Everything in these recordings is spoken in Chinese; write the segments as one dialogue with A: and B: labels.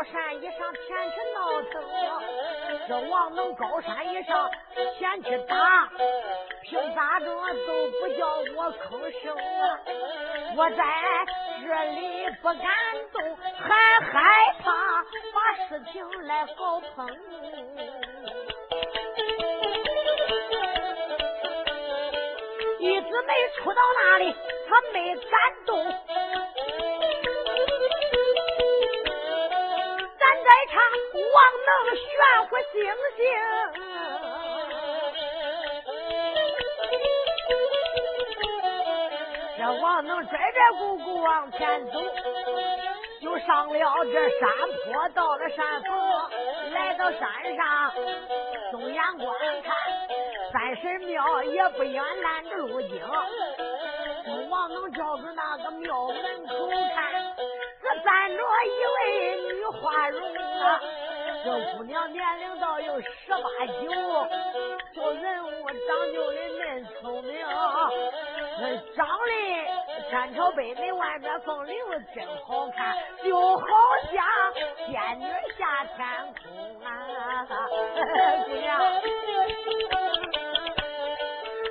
A: 高山一上前去闹腾？这王能高山一上前去打，凭咋着都不叫我吭声啊！我在这里不敢动，还害怕把事情来搞成。一直没出到那里，他没敢动。咱在唱王能玄乎星星，这王能拽拽咕咕往前走，就上了这山坡，到了山峰，来到山上，东眼观看。三神庙也不远，拦着路径。王能照着那个庙门口看，站着一位女花容啊。这姑娘年龄倒有十八九，这人物长就的嫩聪明，那长得山朝北门外边风铃真好看，就好像仙女下天空啊，姑娘。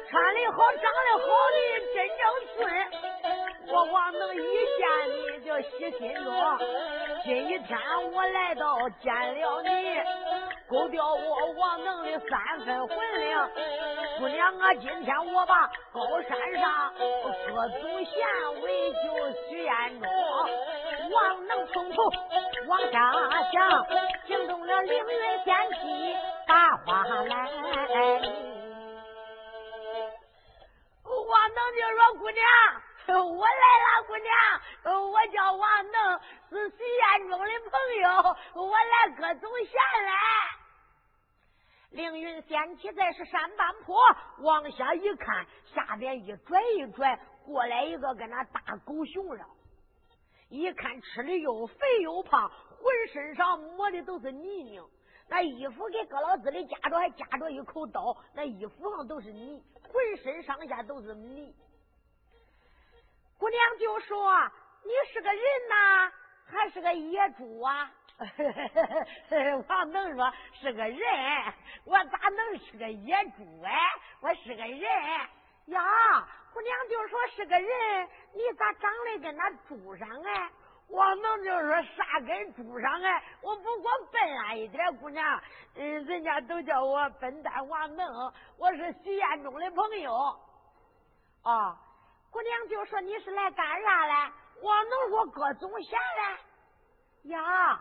A: 穿的好，长得好的真正俊，我王能一见你就喜心中。今一天我来到见了你，勾掉我王能的三分魂灵。姑娘啊，今天我把高山上各种贤为救许彦中，王能从头往下想，惊动了凌云仙姬大花来。王能就说：“姑娘，我来了。姑娘，我叫王能，是徐彦中的朋友，我来各种闲来。”凌云仙妻在是山半坡，往下一看，下边一拽一拽，过来一个跟那大狗熊上，一看吃的又肥又胖，浑身上抹的都是泥泞。那衣服给搁老子里夹着，还夹着一口刀，那衣服上都是泥，浑身上下都是泥。姑娘就说：“你是个人呐，还是个野猪啊？” 王能说：“是个人，我咋能是个野猪哎？我是个人呀。”姑娘就说：“是个人，你咋长得跟那猪上哎？”王能就说啥跟猪上哎，我不过笨了一点，姑娘，嗯，人家都叫我笨蛋王能，我是徐彦中的朋友。啊，姑娘就说你是来干啥嘞？我能说各种闲嘞。呀。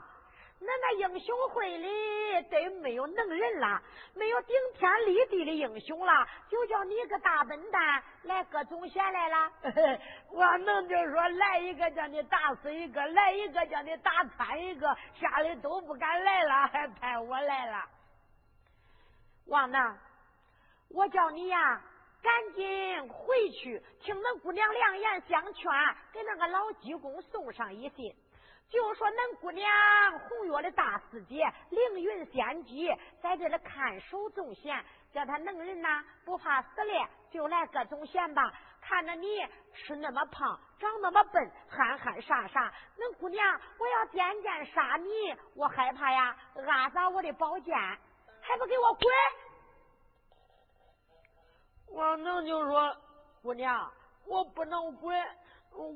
A: 那那英雄会里得没有能人了，没有顶天立地的英雄了，就叫你个大笨蛋来各种闲来了。我能就说来一个叫你打死一个，来一个叫你打瘫一个，吓得都不敢来了，还派我来了。王娜，我叫你呀，赶紧回去，听恁姑娘良言相劝，给那个老济公送上一信。就说恁姑娘红月的大师姐凌云仙姬在这里看守众贤，叫他能人呐，不怕死嘞，就来各种贤吧。看着你吃那么胖，长那么笨，憨憨傻傻，恁姑娘，我要渐渐杀你，我害怕呀，暗杀我的宝剑，还不给我滚！
B: 王能就说：“姑娘，我不能滚，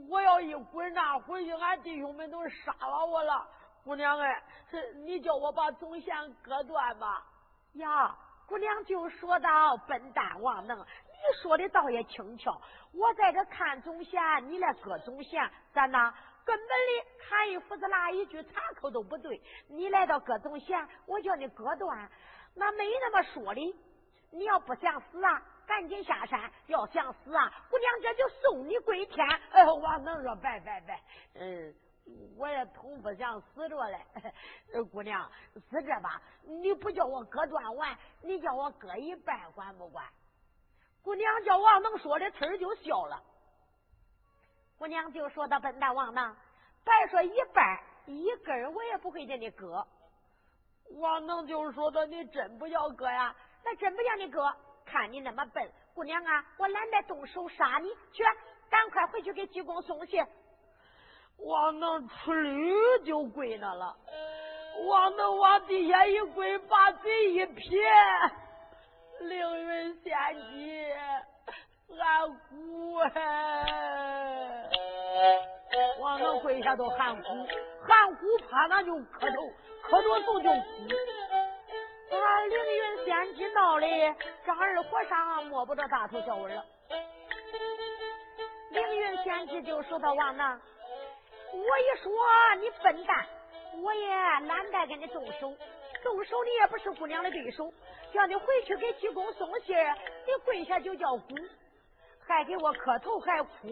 B: 我要一滚那回去俺弟兄们都杀了我了。姑娘哎，你叫我把总线割断吧。”
A: 呀，姑娘就说道：“笨蛋王能，你说的倒也轻巧。我在这看总线，你来割总线，咱呐根本的看一斧子拉一句插口都不对。你来到割总线，我叫你割断，那没那么说的。你要不想死啊？”赶紧下山！要想死啊，姑娘这就送你归天。
B: 哎，王能说拜拜拜。嗯，我也同不想死着嘞。姑娘，是这吧？你不叫我割断腕，你叫我割一半，管不管？
A: 姑娘叫王能说的，呲就笑了。姑娘就说：“到笨蛋王能，白说一半，一根我也不会叫你割。”
B: 王能就说的：“你真不要割呀？
A: 那真不叫你割。”看你那么笨，姑娘啊，我懒得动手杀你，去，赶快回去给济公送信。
B: 我能出驴就跪那了，我能往地下一跪，把嘴一撇，凌云仙姬，俺姑哎，王能跪下都喊苦，喊苦怕那就磕头，磕着头就哭。
A: 啊！凌云仙姬闹的张二和尚摸不着大头小尾了。凌云仙姬就说到王能，我一说你笨蛋，我也懒得跟你动手，动手你也不是姑娘的对手，叫你回去给济公送信你跪下就叫姑，还给我磕头还哭，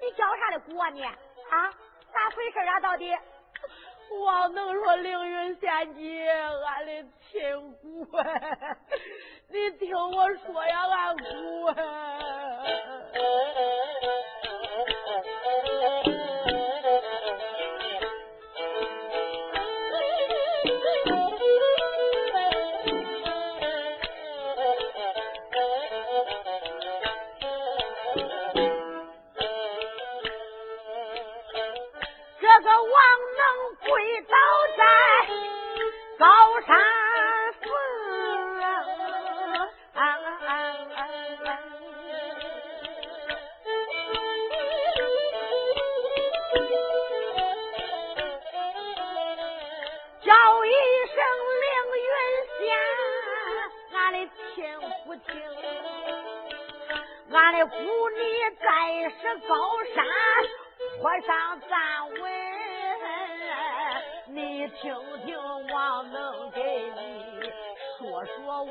A: 你叫啥的姑啊你？啊？咋回事啊？到底？
B: 王能说：“凌云仙姬，俺的亲姑，你听我说呀，俺姑。”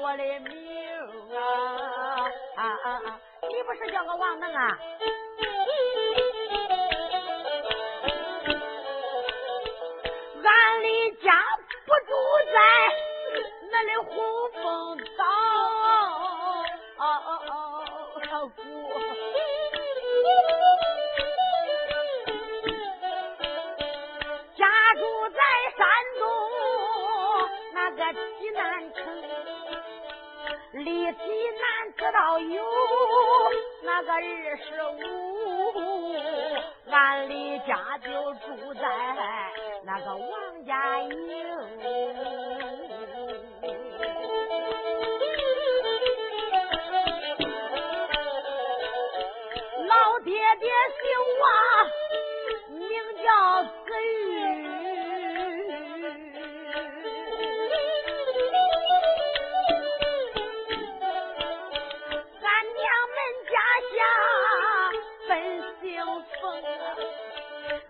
A: 我的命啊啊啊啊你不是叫个
B: 王能啊？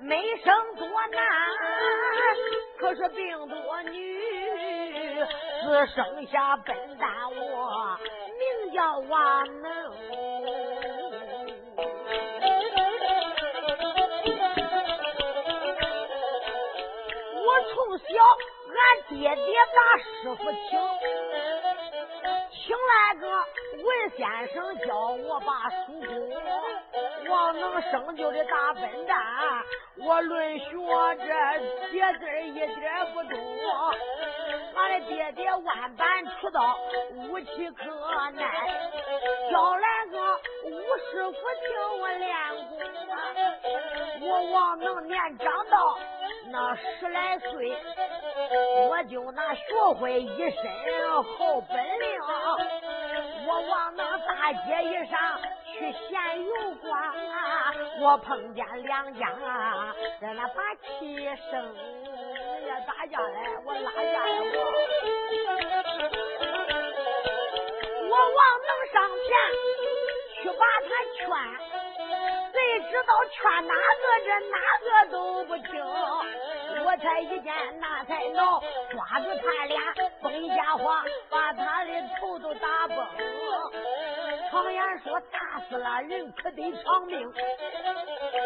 B: 没生
A: 多男，可是病多女，只生下笨蛋。我名叫王能，我从小俺爹爹把师傅请，请来个文先生教我把书读，王能生
B: 就的大笨蛋。我论学这写字一点不多。俺的爹爹万般出道，武器可耐，叫来个武师傅请我练功。我王能年长到那十来岁，我就那学会一身好本领。我往那大街一上去闲游逛，我碰见两家在那把气生，呀打架来，我拉架来我，我往能上前去把他劝，谁知道劝哪个这哪个都不听，我才一见那才恼，抓住他俩崩一家伙，把他的头都打崩。常言说，打死了人可得偿命。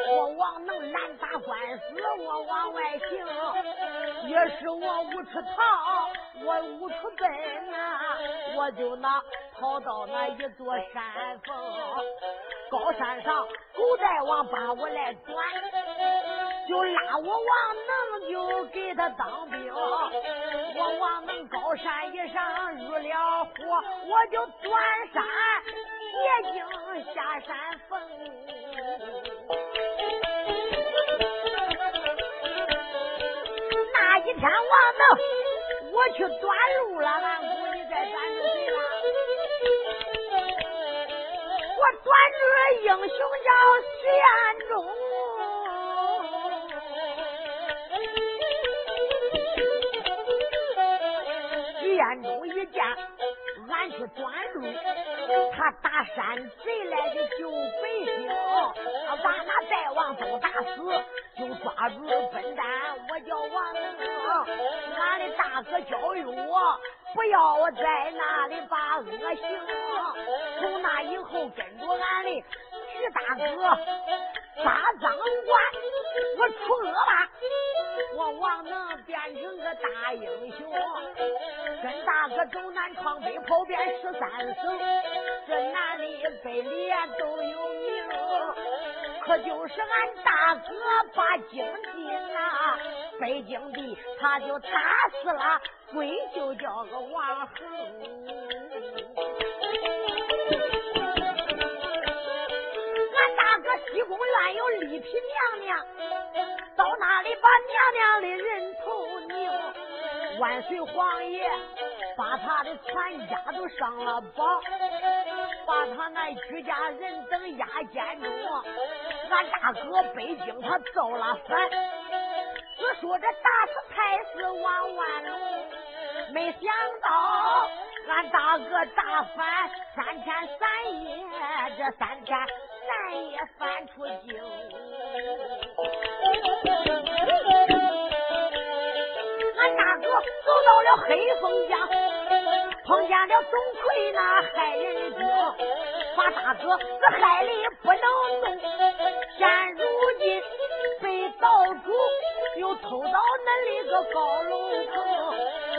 B: 我王能难打官司，我往外行。也是我无处逃，我无处奔啊，我就那跑到那一座山峰，高山上狗大王把我来转，就拉我王能就给他当兵。我王能高山一上入了火，我就钻山。夜经下山峰，那一天王能我去断路了，俺估计在山着谁了？我断路英雄叫徐彦中，徐彦中一见俺去转路。他打山贼来的救百姓，把那大王都打死，就抓住笨蛋。我叫王二，俺的大哥教育我，不要我在那里把恶行。从那以后跟着俺的大哥杀赃官，我出恶霸，我王能变成个大英雄。跟大哥走南闯北跑遍十三省，这南里北里都有名。可就是俺大哥把京进呐，北京的他就打死了，鬼就叫个王恒。西宫院有丽嫔娘娘，到那里把娘娘的人头拧。万岁皇爷把他的全家都上了榜，把他那居家人等押监中。俺大哥北京他造了反，只说这打死太师王万龙，没想到俺大哥大反三天三夜，这三天三夜翻出惊，俺大哥。走到了黑风江，碰见了钟馗那害人精，把大哥这害的不能动。现如今被道主又偷到那里个高楼层，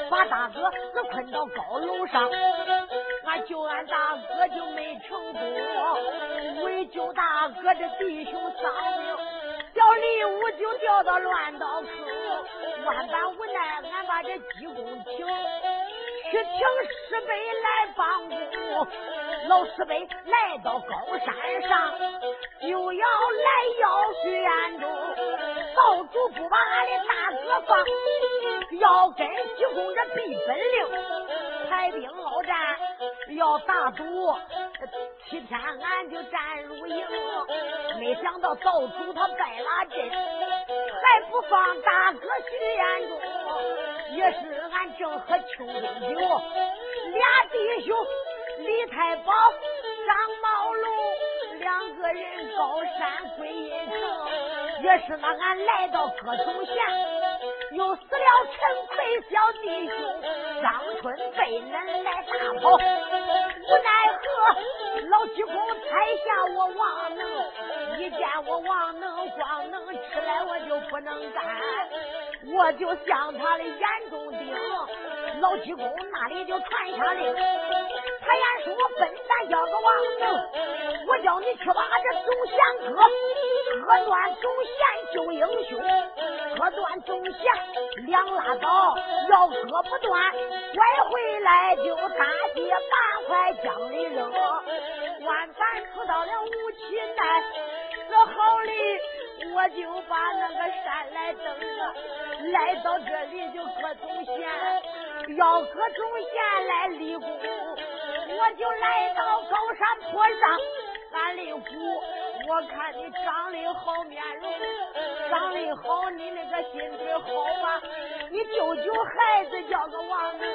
B: 把大哥这困到高楼上，救俺大哥就没成功，为救大哥的弟兄丧命，小李武就掉到乱刀坑，万般无奈。俺把这济公请，去请师伯来帮助。老师伯来到高山上，就要来要徐彦中。道主不把俺的大哥放，要跟济公这比本领，排兵鏖战，要打赌。七天俺就战如营，没想到道主他败了阵，还不放大哥徐彦中。也是俺正喝秋冬酒，俩弟兄李太保、张茂龙两个人高山归阴城。也是那俺来到歌颂县，又死了陈奎小弟兄张春被恁来打跑，无奈何老济公才下我王能，一见我王能光能吃来我就不能干。我就像他的眼中钉，老济公那里就传下令，
A: 他言说笨蛋叫个王能，我叫你去把这总贤割，割断总贤救英雄，割断总贤两拉倒，要割不断，拐回来就大街八块江里扔。万般出到了无期难，只好哩，我就把那个山来登啊，来到这里就割总贤，要割总贤来立功。我就来到高山坡上，俺立虎。我看你长得好面容，长得好，你那个心地好啊！你救救孩子，叫个王明。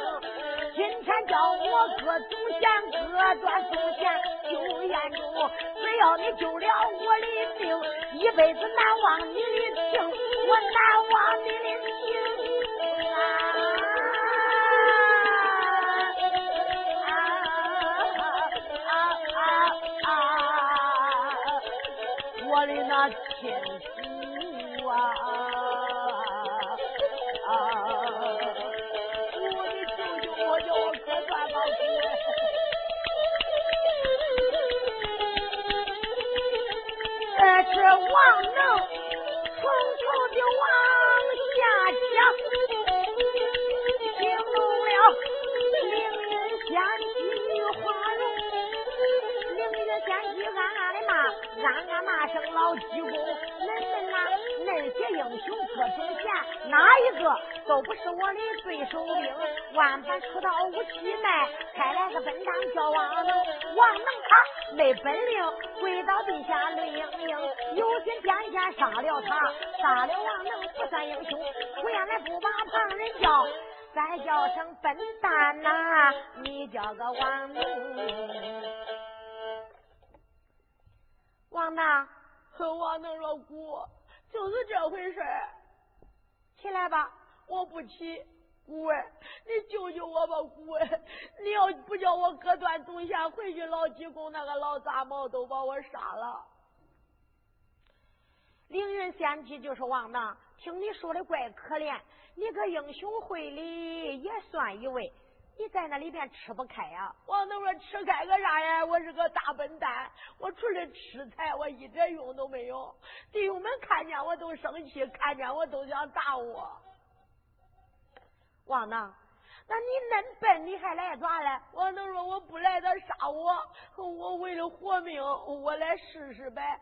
A: 今天叫我割祖先，割断祖先救眼中。只要你救了我的命，一辈子难忘你的情，我难忘你的情这是王能从头的往下讲，惊动了凌云仙姬花容，凌云仙姬暗暗的骂。暗暗骂声老济公，些英雄各种贤，哪一个都不是我的对手兵。万般出刀无七脉，开来个笨蛋叫王能，王能他没本领，跪倒地下泪盈盈。有心天下杀了他，杀了王能不算英雄。不愿来不把旁人叫，再叫声笨蛋呐，你叫个王能。王能，
B: 王能说姑，就是这回事
A: 起来吧，
B: 我不起。姑哎，你救救我吧，姑哎！你要不叫我割断祖先，回去老济公那个老杂毛都把我杀了。
A: 凌云仙姬就是王能，听你说的怪可怜，你个英雄会里也算一位。你在那里边吃不开呀？
B: 我能说吃开个啥呀？我是个大笨蛋，我除了吃菜，我一点用都没有。弟兄们看见我都生气，看见我都想打我。
A: 王能，那你恁笨，你还来咋嘞？
B: 我能说我不来，他杀我。我为了活命，我来试试呗。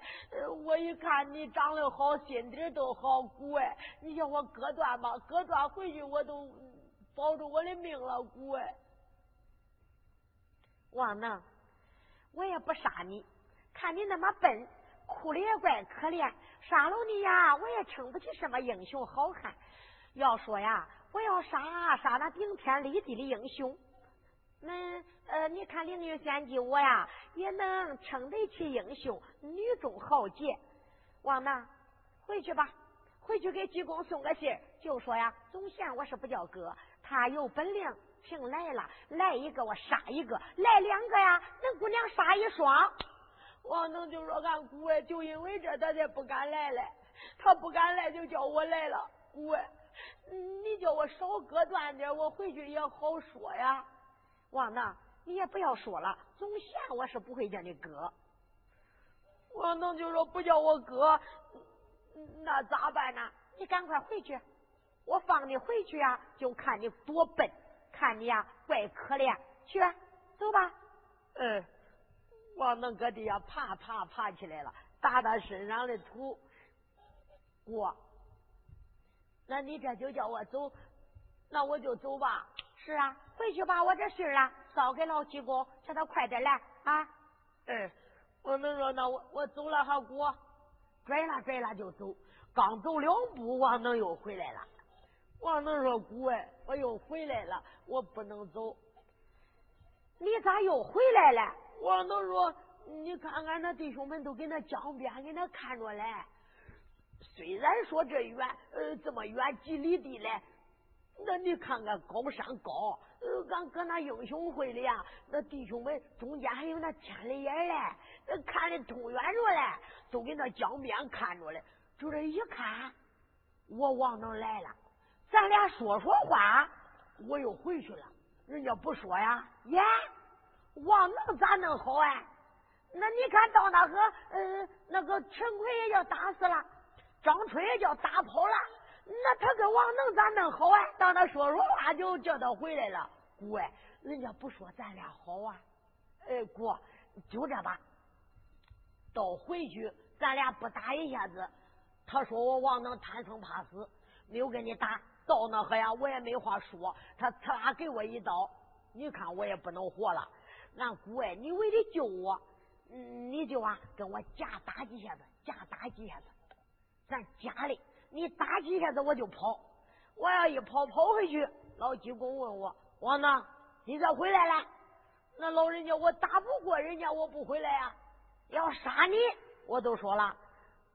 B: 我一看你长得好，心底都好乖，你叫我割断吧，割断回去我都。保住我的命了，姑哎！
A: 王能，我也不杀你，看你那么笨，哭的也怪可怜。杀了你呀，我也称不起什么英雄好汉。要说呀，我要杀杀那顶天立地的英雄。那呃，你看凌云仙姬我呀，也能称得起英雄，女中豪杰。王能，回去吧，回去给济公送个信就说呀，总嫌我是不叫哥。他有本领，请来了，来一个我杀一个，来两个呀，那姑娘杀一双。
B: 王能就说：“俺姑哎，就因为这，他才不敢来嘞。他不敢来，就叫我来了。姑哎，你叫我少割断点，我回去也好说呀。
A: 王能，你也不要说了，总嫌我是不会叫你割。
B: 王能就说：不叫我割，那咋办呢？
A: 你赶快回去。”我放你回去呀，就看你多笨，看你呀怪可怜。去，走吧。
B: 嗯，王能搁地下爬爬爬起来了，打打身上的土。过，那你这就叫我走，那我就走吧。
A: 是啊，回去把我这信儿啊捎给老济公，叫他快点来啊。
B: 嗯，我能说那我我走了哈，姑，
A: 拽了拽了就走，刚走两步，王能又回来了。
B: 王能说：“姑哎，我又回来了，我不能走。
A: 你咋又回来了？”
B: 王能说：“你看看那弟兄们都给那江边给那看着嘞。虽然说这远，呃，这么远几里地嘞，那你看看高山高，呃，俺搁那英雄会里啊，那弟兄们中间还有那千里眼嘞，那看的通远着嘞，都给那江边看着嘞。就这一看，我王能来了。”咱俩说说话，我又回去了。人家不说呀，耶，
A: 王能咋弄好啊？那你看到那个呃那个陈奎也叫打死了，张春也叫打跑了，那他跟王能咋弄好啊？到那说说话就叫他回来了。姑哎，人家不说咱俩好啊？哎，姑就这吧，到回去咱俩不打一下子。他说我王能贪生怕死，没有跟你打。到那呵呀，我也没话说。他呲啦给我一刀，你看我也不能活了。俺姑哎，你为了救我。嗯，你就啊，跟我夹打几下子，夹打几下子，咱假的你打几下子我就跑，我要一跑跑回去，老济公问我王呢，你咋回来了？那老人家我打不过人家，我不回来呀，要杀你，我都说了。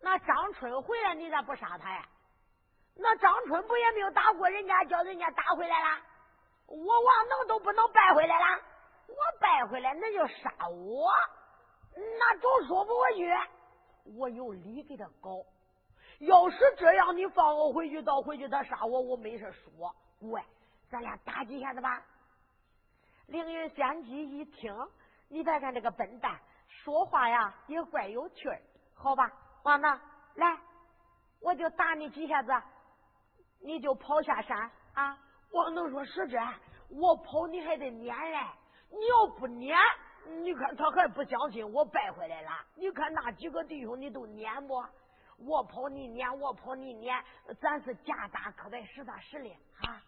A: 那张春回来，你咋不杀他呀？那张春不也没有打过人家，叫人家打回来了？我王能都不能败回来了，我败回来那就杀我。那总说不过去，我有理给他搞。要是这样，你放我回去，到回去他杀我，我没事说。喂，咱俩打几下子吧。凌云仙姬一听，你别看这个笨蛋说话呀，也怪有趣儿。好吧，王能来，我就打你几下子，你就跑下山啊。王能说是这，我跑你还得撵嘞，你要不撵。你看他还不相信我败回来了。你看那几个弟兄，你都撵不？我跑你撵，我跑你撵，咱是假打可得实打实的啊！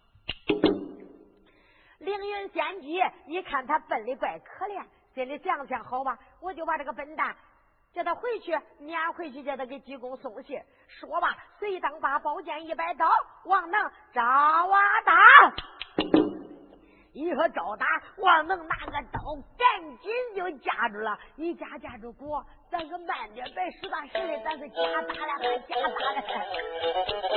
A: 凌云仙姬一看他笨的怪可怜，心里想想，好吧，我就把这个笨蛋叫他回去撵回去，叫他给济公送信。说吧，随当把宝剑一摆刀，王能招啊打。一说招打，王能拿个刀，赶紧就架住了。一架架住不，咱可慢点，别实打实的，咱是假打的，还夹打的。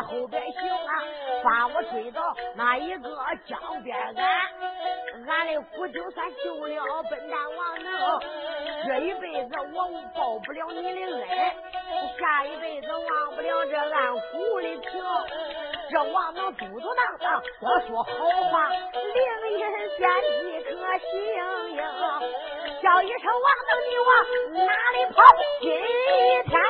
A: 在后边行啊，把我追到那一个江边岸。俺的苦就算救了笨蛋王能，这一辈子我报不了你的恩，下一辈子忘不了这俺苦的情。这王能嘟嘟囔囔多说好话，凌云仙姬可行应？叫一声王能，你往哪里跑？今天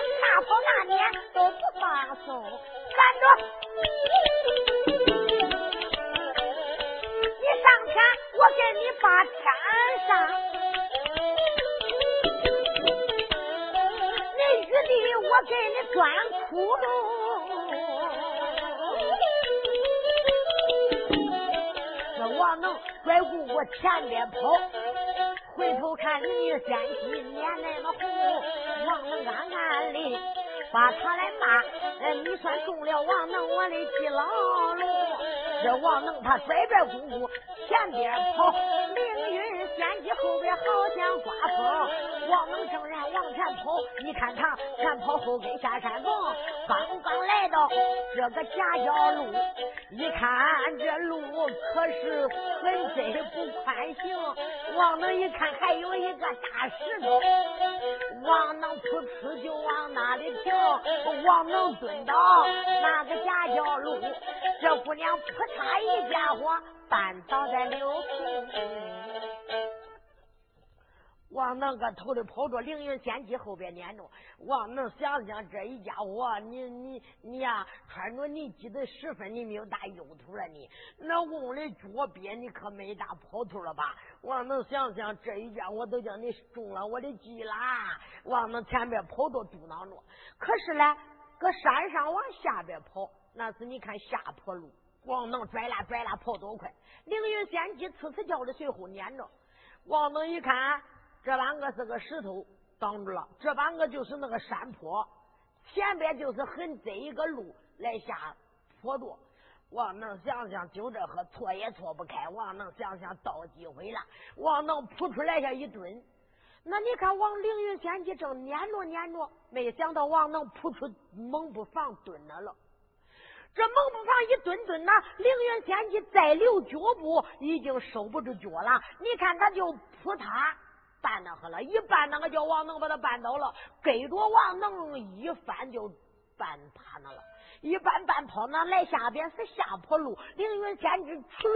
A: 他来骂，你算中了王能我的计牢喽。这王能他拽拽姑姑。前边跑，命运先机后边好像刮风。王能正然往前跑，你看他前跑后跟下山峰。刚刚来到这个夹角路，一看这路可是很窄不宽行。王能一看还有一个大石头，王能扑哧就往那里停。王能蹲到那个夹角路，这姑娘扑嚓一家伙。绊倒在柳树，
B: 往那个头里跑着，凌云仙姬后边撵着。往能想想这一家伙，你你你呀，穿着你记的十分，你没有大用途了你。那翁的脚边，你可没大跑头了吧？往能想想这一家伙都叫你中了我的计啦。往能前边跑着嘟囔着，可是呢，搁山上往下边跑，那是你看下坡路。往能拽啦拽啦跑多快？凌云仙姬呲呲叫的随后撵着。往能一看，这半个是个石头挡住了，这半个就是那个山坡，前边就是很窄一个路来下坡度。王能想想，就这和错也错不开。王能想想，到机会了。王能扑出来下一蹲，那你看，王凌云仙姬正撵着撵着，没想到王能扑出猛不防蹲那了。这猛不防一蹲蹲呐，凌云仙姬再留脚步，已经收不住脚了。你看他就扑他绊那了，一绊那个叫王能把他绊倒了，跟着王能一翻就绊趴那了，一绊绊跑那来下边是下坡路，凌云仙姬出。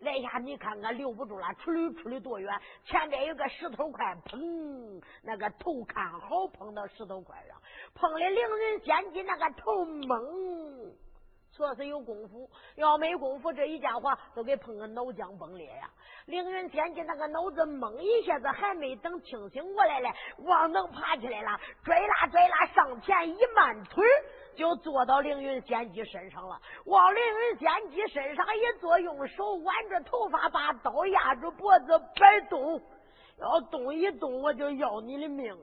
B: 来下，你看看留不住了，出溜出溜多远？前边有个石头块，砰！那个头看好碰到石头块上，碰的凌云仙姬那个头懵，说是有功夫，要没功夫，这一家伙都给碰个脑浆崩裂呀！凌云仙姬那个脑子懵一下子，还没等清醒过来嘞，王能爬起来了，拽啦拽啦上前一慢腿。就坐到凌云仙姬身上了，往凌云仙姬身上一坐，用手挽着头发，把刀压住脖子，别动，要动一动，我就要你的命。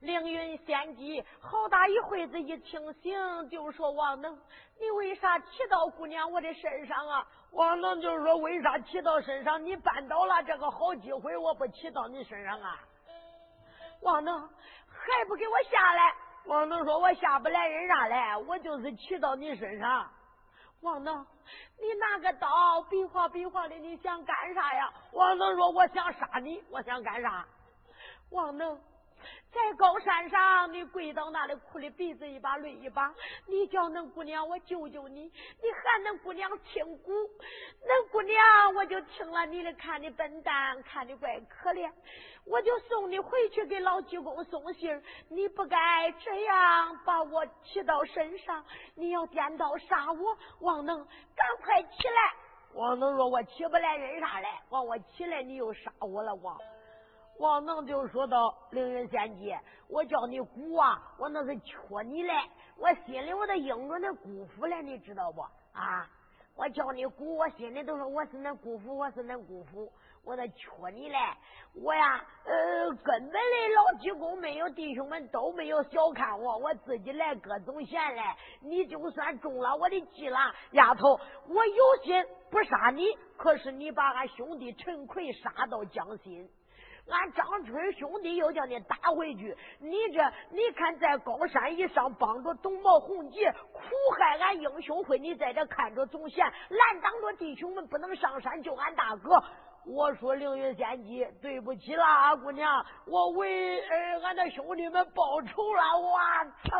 B: 凌云仙姬好大一会子一清醒，就说：“王能，你为啥骑到姑娘我的身上啊？”王能就是说：“为啥骑到身上？你绊倒了这个好机会，我不骑到你身上啊？”王能还不给我下来？王能说：“我下不来人啥来，我就是骑到你身上。”王能，你拿个刀比划比划的，你想干啥呀？王能说：“我想杀你，我想干啥？”王能。在高山上，你跪到那里哭的鼻子一把泪一把，你叫恁姑娘我救救你，你喊恁姑娘听鼓，恁姑娘我就听了你的，看你笨蛋，看你怪可怜，我就送你回去给老济公送信你不该这样把我骑到身上，你要颠倒杀我，王能赶快起来！王能说：“我起不来，人啥来？王我起来，你又杀我了，王。”王能就说到：“凌云仙姬，我叫你姑啊，我那是缺你嘞，我心里我都应着那姑父了，你知道不？啊，我叫你姑，我心里都说我是恁姑父，我是恁姑父，我那缺你嘞。我呀，呃，根本的老济公没有，弟兄们都没有小看我，我自己来各种闲嘞。你就算中了我的计了，丫头，我有心不杀你，可是你把俺兄弟陈奎杀到江心。”俺张春兄弟又叫你打回去，你这你看在高山以上帮着董毛红杰苦害俺英雄会，你在这看着总嫌拦挡着弟兄们不能上山救俺大哥。我说凌云仙姬，对不起啦，姑娘，我为呃俺的兄弟们报仇了。我操！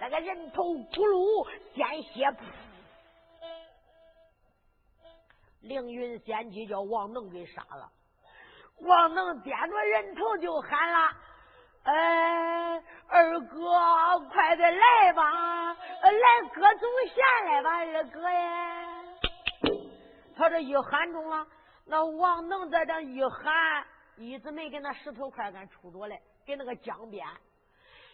B: 那个人头咕噜鲜血，凌云仙姬叫王能给杀了。王能掂着人头就喊了：“哎，二哥，快点来吧，来歌总贤来吧，二哥呀！”他这一喊中了，那王能在这一喊，一直没给那石头块给杵着嘞，给那个江边。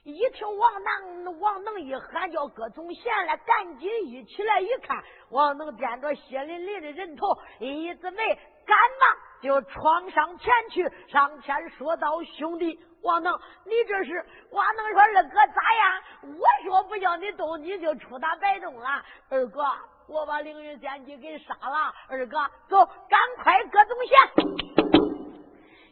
B: 一听王能王能一喊叫歌总贤来，赶紧一起来一看，王能掂着血淋淋的人头，一直没赶忙。就闯上前去，上前说道：“兄弟，王能，你这是？”王能说：“二哥咋样？我说不叫你动，你就出打白动了。二哥，我把凌云剑姬给杀了。二哥，走，赶快各种先。”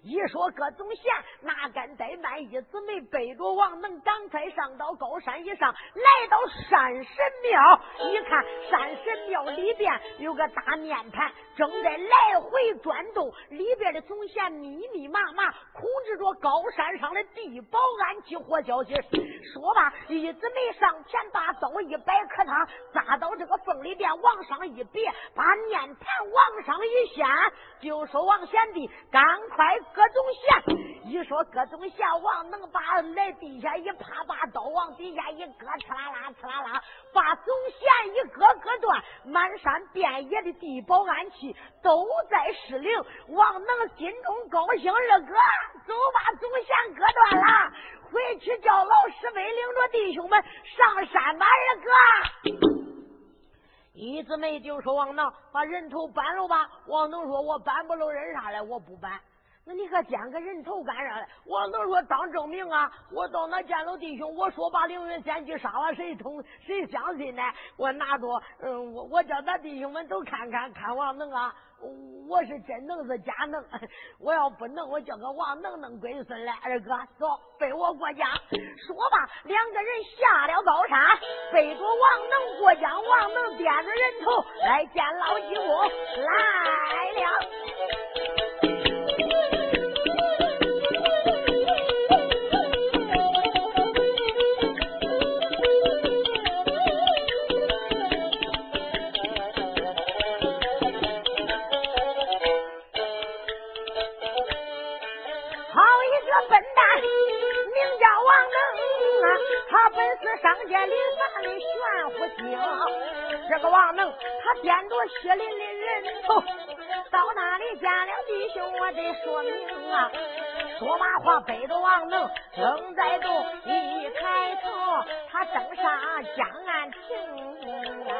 B: 一说各种贤，哪敢怠慢？一姊妹背着王能，赶快上到高山以上，来到山神庙。一看山神庙里边有个大面盘，正在来回转动，里边的总贤密密麻麻控制着高山上的地保安及活消息。说罢，一姊妹上前把刀一摆，可他扎到这个缝里边，往上一别，把面盘往上一掀。
A: 就说王贤弟，赶快各种下。一说各种下，王能把来地下一啪，把刀往底下一搁，呲啦啦，呲啦啦，把总弦一割割断，满山遍野的地保安器都在失灵。王能心中高兴，二哥，走把总弦割断了，回去叫老师辈领着弟兄们上山吧，二哥。一姊妹就说：“王能把人头搬了吧。”王能说：“我搬不了人啥来，我不搬。”那你可捡个人头干啥嘞？王能说当证明啊！我到那见了弟兄，我说把凌云仙去杀了，谁同谁相信呢？我拿着，嗯，我我叫咱弟兄们都看看，看王能啊！我是真能是假能？我要不能，我叫个王能能龟孙来。二哥，走，背我过江。说罢，两个人下了高山，背着王能过江。王能掂着人头来见老济公来了。上街里犯的玄乎精，这个王能他掂着血淋淋人头，到那里见了弟兄，我得说明啊。说罢话，背着王能正在动，一抬头，他登上江岸亭啊，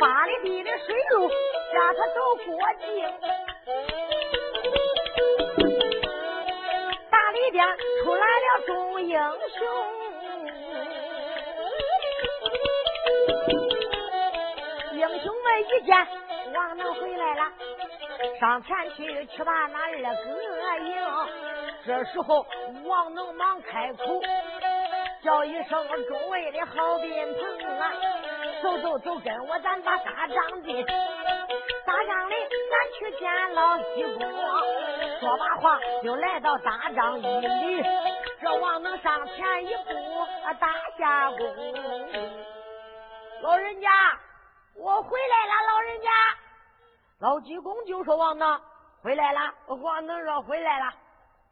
A: 发里地的水路让他走过境。里边出来了众英雄，英雄们一见王能回来了，上前去去把那二哥迎。这时候王能忙开口，叫一声众位的好宾朋啊，走走走，跟我咱把大帐的。大帐里，咱去见老济公。说罢话，就来到大帐一里。这王能上前一步，打下躬。老人家，我回来了。老人家，老济公就说：“王能回来了。”王能说：“回来了。”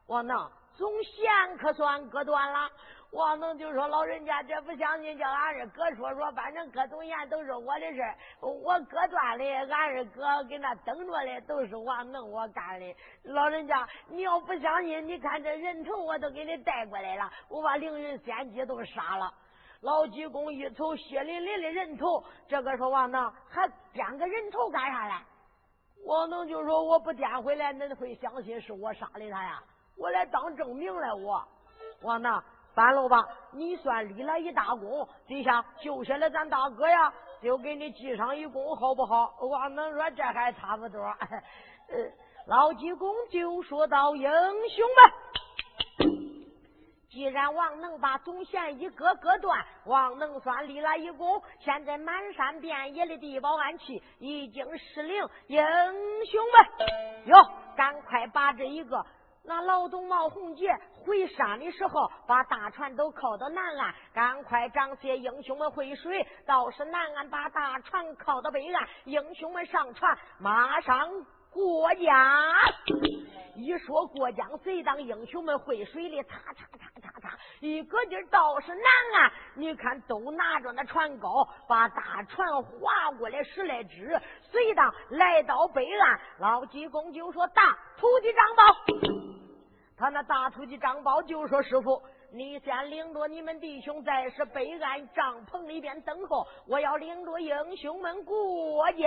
A: 王能总线可算割断了。王能就说：“老人家，这不相信，叫俺二哥说说，反正各种言都是我的事我割断的，俺二哥给那等着的，都是王能我干的。老人家，你要不相信，你看这人头我都给你带过来了，我把凌云仙姬都杀了。老济公一瞅血淋淋的人头，这个说王能还点个人头干啥嘞？王能就说：我不点回来，恁会相信是我杀的他呀？我来当证明来，我王能。”搬了吧，你算立了一大功，这下救下了咱大哥呀，就给你记上一功，好不好？我能说这还差不多。呃，老济公就说到：“英雄们，既然王能把总线一割割断，王能算立了一功。现在满山遍野的地保安器已经失灵，英雄们，哟，赶快把这一个。”那老董冒红杰回山的时候，把大船都靠到南岸，赶快张些英雄们会水，到是南岸把大船靠到北岸，英雄们上船，马上过江。一说过江，随当英雄们会水里，擦擦擦擦擦，一个劲儿到是南岸，你看都拿着那船篙，把大船划过来十来只，随当来到北岸，老济公就说：“大徒弟张宝。”他那大徒弟张宝就说：“师傅，你先领着你们弟兄在是北岸帐篷里边等候，我要领着英雄们过江。”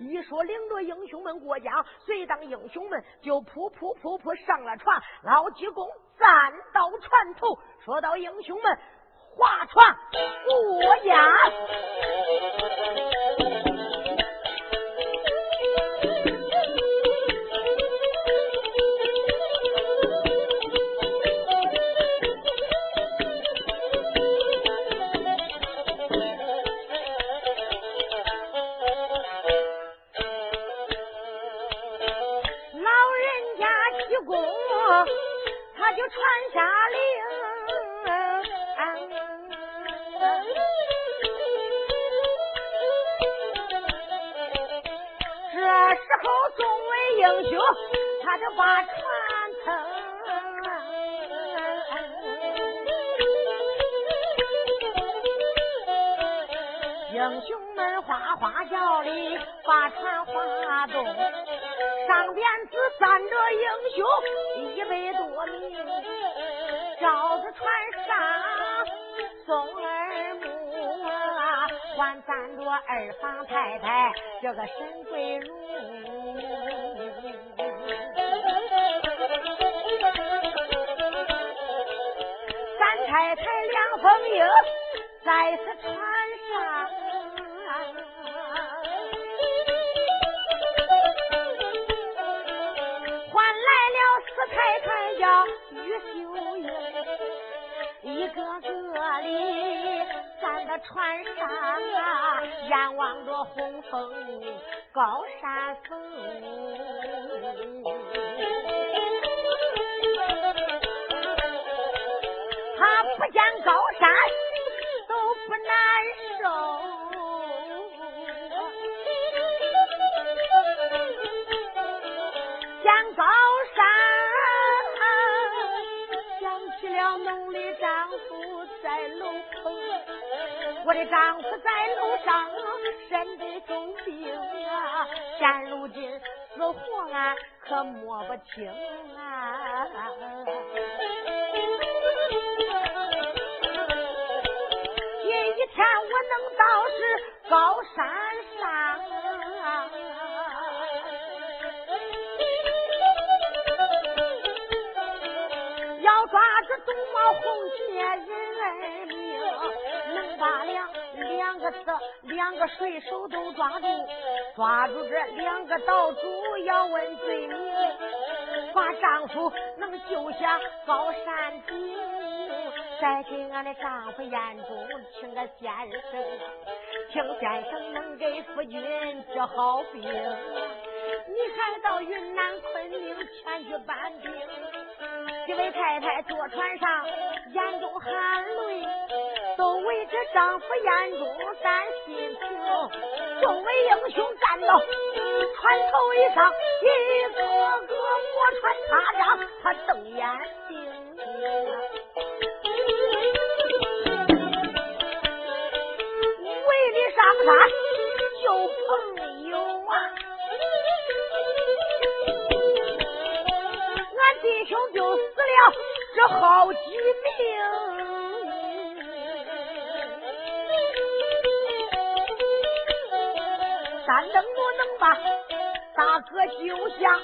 A: 一说领着英雄们过江，随当英雄们就扑扑扑扑上了船。老济公站到船头，说到：“英雄们划船过江一攻，他就传下令。这时候，众位英雄，他就把船撑。英雄们哗哗叫哩，把船划动。上边只站着英雄一百多名，照着船上宋二木啊，还站着二房太太这个沈桂如，三太太梁凤英在此传船上啊，眼望着红枫高山峰。他不见高山我的丈夫在路上身得重病啊，现如今死活俺可摸不清啊。今一天我能到是高山上，要抓住东毛红姐人儿命。能把两两个子两个水手都抓住，抓住这两个岛主要问罪名，把丈夫能救下高山顶，再给俺的丈夫眼中请个先生，请先生能给夫君治好病，你还到云南昆明前去搬兵。这位太太坐船上眼中含泪。都为这丈夫眼中担心情，众位英雄站到船头一上，一个个磨船擦掌，他瞪眼睛，为的上山救朋友啊！俺弟兄就死了这好几命。我能把大哥救下，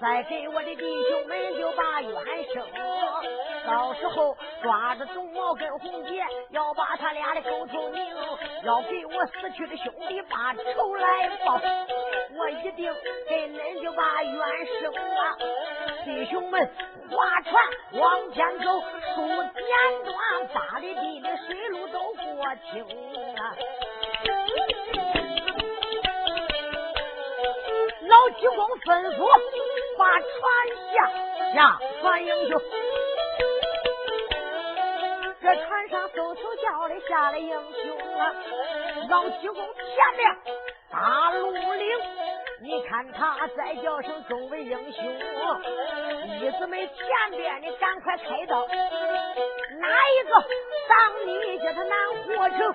A: 再给我的弟兄们就把冤生。到时候抓着董茂跟红姐，要把他俩的勾出名，要给我死去的兄弟把仇来报。我一定给恁就把冤生啊！弟兄们划船往前走，数剪断八里地的水路都过清啊！老济公吩咐把船下下船英雄，这船上嗖嗖叫的下来英雄啊！老济公前面大路岭，你看他再叫声众位英雄，义子们前边的赶快开道，哪一个挡你叫他难活成？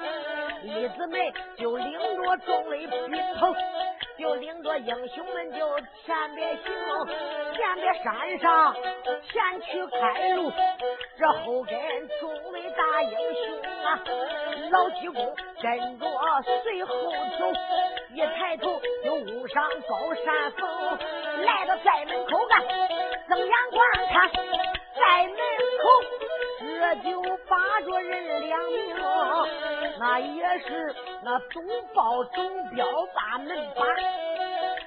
A: 义子们就领着众位兵头。就领着英雄们就前边行，前边山上前去开路，这后跟众位大英雄啊，老济公跟着随后走，一抬头就误上高山峰，来到寨门口干，睁眼观看寨门口，这就把着人两名，那也是那总报总标把门把。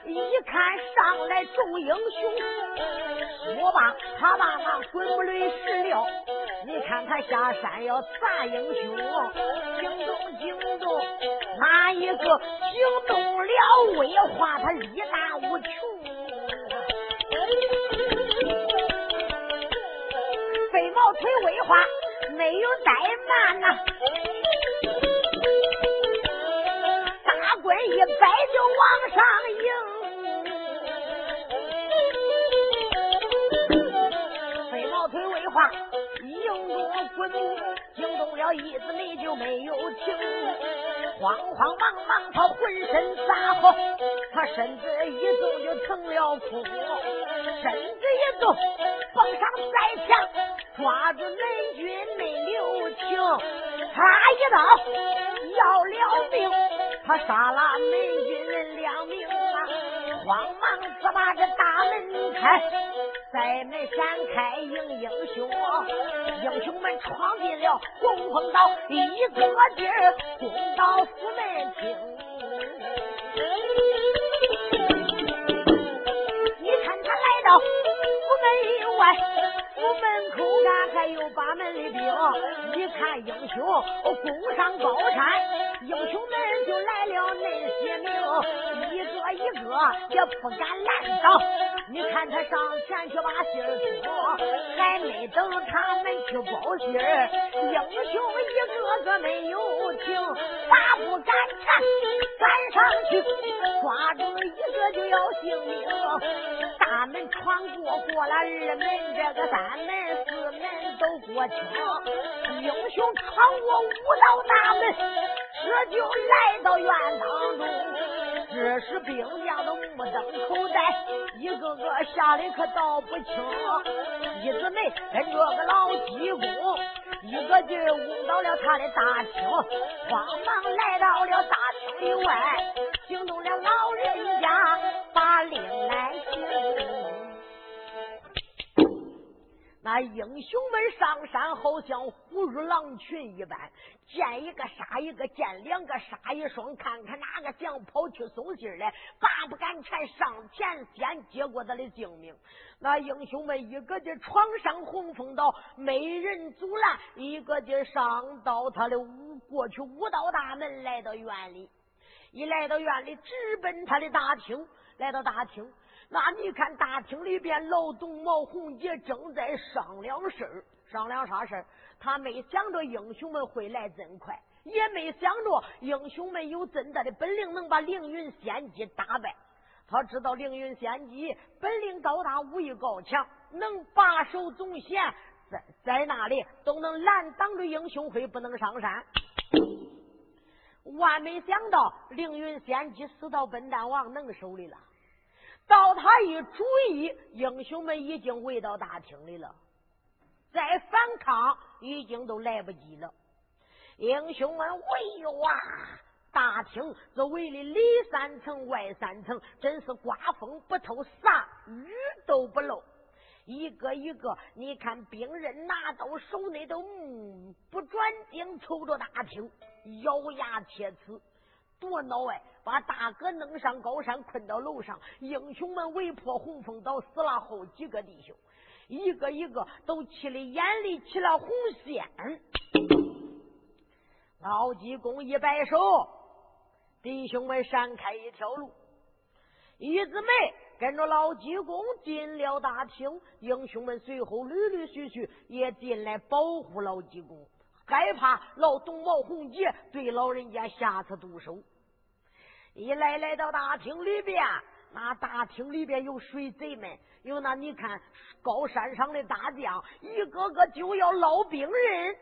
A: 一看上来众英雄，我把他把那滚木雷石料，你看他下山要砸英雄，惊动惊动哪一个惊动了威化他力大无穷，腿未化没有怠慢呐，大棍一摆就往上迎，飞毛腿未化迎住棍，惊动了椅子，你就没有停。慌慌忙忙他浑身撒火，他身子一动就成了空，身子一动蹦上再墙。抓住门军没留情，他一刀要了命，他杀了门军人两名啊！慌忙只把这大门开，在门闪开迎英雄，英雄们闯进了红枫岛，一个劲儿攻到府门厅。你看他来到府门外，府门口上还有八门的兵。一看英雄攻上高山，英雄们就来了那些名，一个一个也不敢拦挡。你看他上前去把信儿托，还没等他们去报信儿，英雄一个个没有停，大步赶缠，赶上去抓住一个就要性命。大门闯过，过了二门，这个三三门四门都过清。英雄闯过五道大门，这就来到院当中。这时兵将都目瞪口呆，一个个吓得可道不清。一姊妹跟着个老济公，一个劲儿到了他的大厅，慌忙来到了大厅里外，惊动了老人家，把令来行。那英雄们上山，好像虎入狼群一般，见一个杀一个，见两个杀一双，看看哪个想跑去送信来，拔不敢前，上前先接过他的性命。那英雄们一个劲闯上红枫岛，没人阻拦；一个劲上到他的屋过去五道大门，来到院里。一来到院里，直奔他的大厅。来到大厅。那你看大厅里边，老董毛红杰正在商量事儿，商量啥事儿？他没想着英雄们会来真快，也没想着英雄们有怎大的本领能把凌云仙姬打败。他知道凌云仙姬本领高大，武艺高强，能把守总线，在在那里都能拦挡着英雄会不能上山。万没想到凌云仙姬死到笨蛋王能手里了。到他一注意，英雄们已经围到大厅里了，再反抗已经都来不及了。英雄们围哟啊，大厅这围的里三层外三层，真是刮风不透，啥雨都不漏。一个一个，你看兵刃拿到手内都目不转睛瞅着大厅，咬牙切齿。多恼哎！把大哥弄上高山，困到楼上。英雄们围破红枫岛，死了好几个弟兄，一个一个都气得眼里起了红线。老济公一摆手，弟兄们闪开一条路。一姊妹跟着老济公进了大厅，英雄们随后陆陆续续也进来保护老济公，害怕老董毛红杰对老人家下次毒手。一来来到大厅里边，那大厅里边有水贼们，有那你看高山上的大将，一个个就要捞兵刃。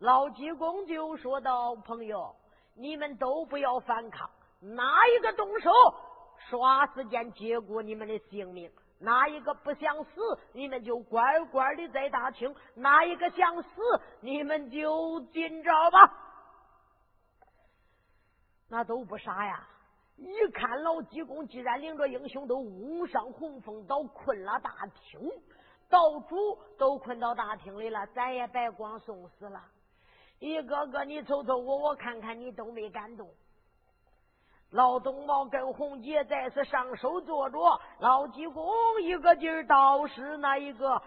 A: 老济公就说道：“朋友，你们都不要反抗，哪一个动手，耍时间结果你们的性命；哪一个不想死，你们就乖乖的在大厅；哪一个想死，你们就今朝吧。”那都不傻呀！一看老济公既然领着英雄都误上红峰岛，困了大厅，岛主都困到大厅里了，咱也白光送死了。一个个你瞅瞅我，我看看你都没敢动。老东毛跟红姐再次上手坐着，老济公一个劲儿倒是那一个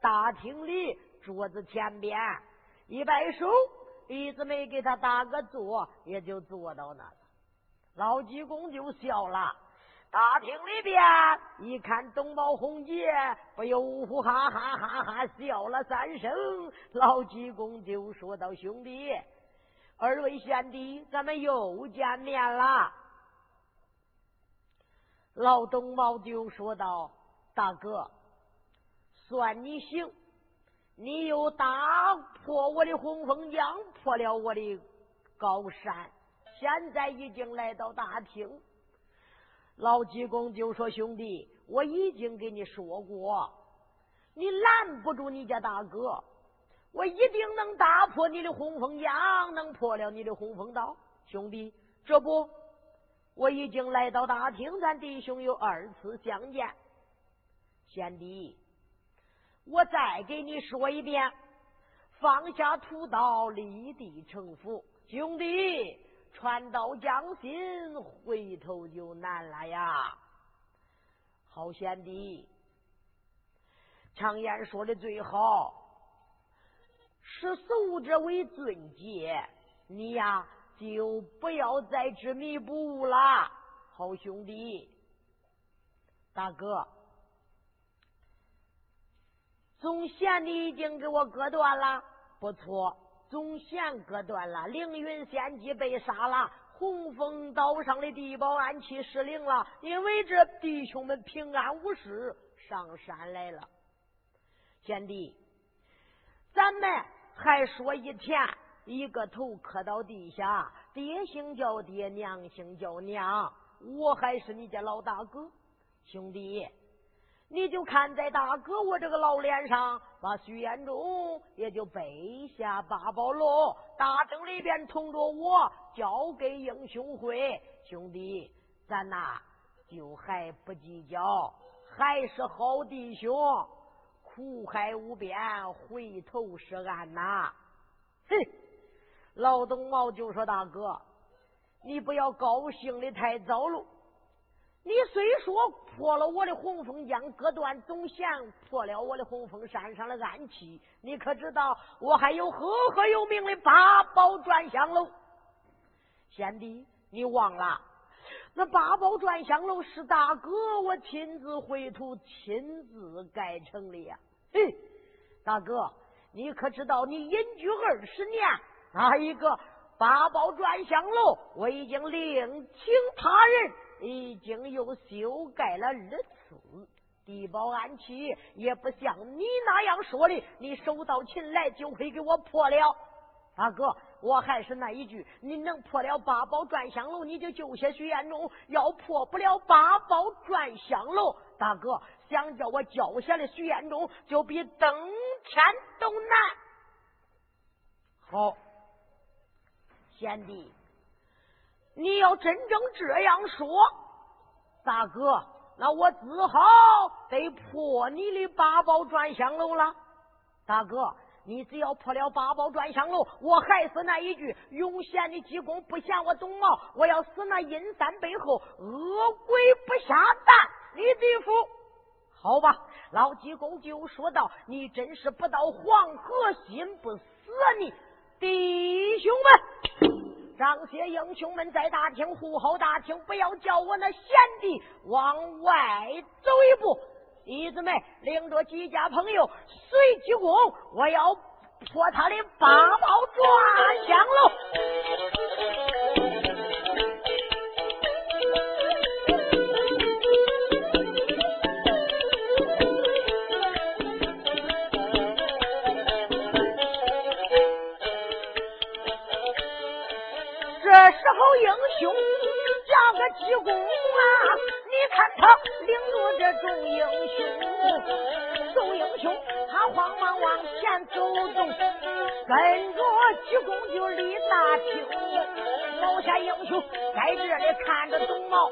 A: 大厅里桌子前边一摆手。一直没给他打个坐，也就坐到那了。老济公就笑了。大厅里边一看东毛红姐，不由呼哈哈哈哈笑了三声。老济公就说道：“兄弟，二位贤弟，咱们又见面了。”老东毛就说道：“大哥，算你行。”
B: 你又打破我的洪峰江，破了我的高山，现在已经来到大厅。老济公就说：“兄弟，我已经给你说过，你拦不住你家大哥，我一定能打破你的洪峰江，能破了你的洪峰道。兄弟，这不，我已经来到大厅，咱弟兄有二次相见。贤弟。”我再给你说一遍，放下屠刀，立地成佛。兄弟，传道将心，回头就难了呀。好贤弟，常言说的最好，是俗者为尊杰。你呀，就不要再执迷不悟了。好兄弟，大哥。总弦你已经给我割断了，不错，总弦割断了。凌云仙姬被杀了，洪峰岛上的地保安器失灵了，因为这弟兄们平安无事上山来了。贤弟，咱们还说一天，一个头磕到地下，爹姓叫爹，娘姓叫娘，我还是你家老大哥，兄弟。你就看在大哥我这个老脸上，把徐延忠也就背下八宝楼，大厅里边同着我交给英雄会兄弟，咱呐就还不计较，还是好弟兄，苦海无边，回头是岸呐！哼，老董茂就说：“大哥，你不要高兴的太早了。”你虽说破了我的洪峰江，割断总弦，破了我的洪峰山上的暗器，你可知道我还有赫赫有名的八宝转香楼？贤弟，你忘了那八宝转香楼是大哥我亲自绘图、亲自盖成的呀！嘿，大哥，你可知道你隐居二十年，那一个八宝转香楼，我已经另请他人。已经又修改了二次，地保安器也不像你那样说的，你手到擒来就可以给我破了。大哥，我还是那一句，你能破了八宝转香楼，你就救下徐彦中；要破不了八宝转香楼，大哥想叫我交下的徐彦中，就比登天都难。好，贤弟。你要真正这样说，大哥，那我只好得破你的八宝转香楼了。大哥，你只要破了八宝转香楼，我还是那一句，永贤的济公不嫌我懂毛，我要死那阴山背后，恶鬼不下蛋，你的福。好吧，老济公就说道：“你真是不到黄河心不死你弟兄们。”让些英雄们在大厅护候大厅，不要叫我那贤弟往外走一步。弟子们领着几家朋友随济公，我要破他的八宝抓香楼。济公啊！你看他领着这众英雄，众英雄他慌忙往前走动，跟着济公就离大厅。老下英雄在这里看着董茂，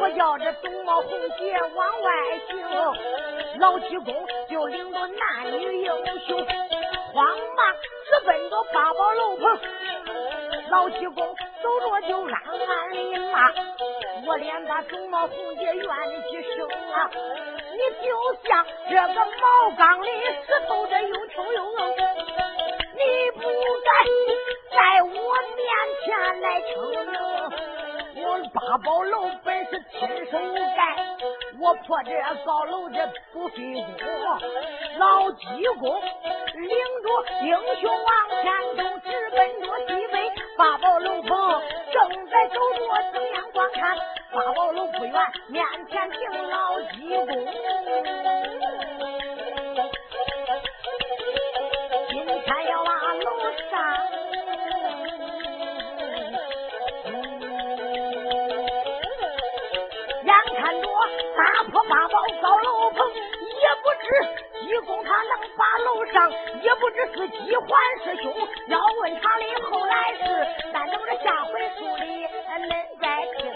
B: 我叫这董茂红姐往外行，老济公就领着男女英雄，慌忙直奔着八宝楼棚。老七公走着就暗暗的骂，我连把董茂红姐怨气生啊！你就像这个茅缸里石头，的又臭又硬，你不该在我面前来逞能。我八宝楼本是亲手盖，我破这高楼这不费功，老济公领着英雄往前走，直奔着西北八宝楼峰。正在走过，中央观看八宝楼不远，面前停老济公。
A: 今天要往楼上。打破八宝高楼棚，也不知济公他能把楼上，也不知是鸡还是熊。要问他的后来事，咱等着下回书里恁再听。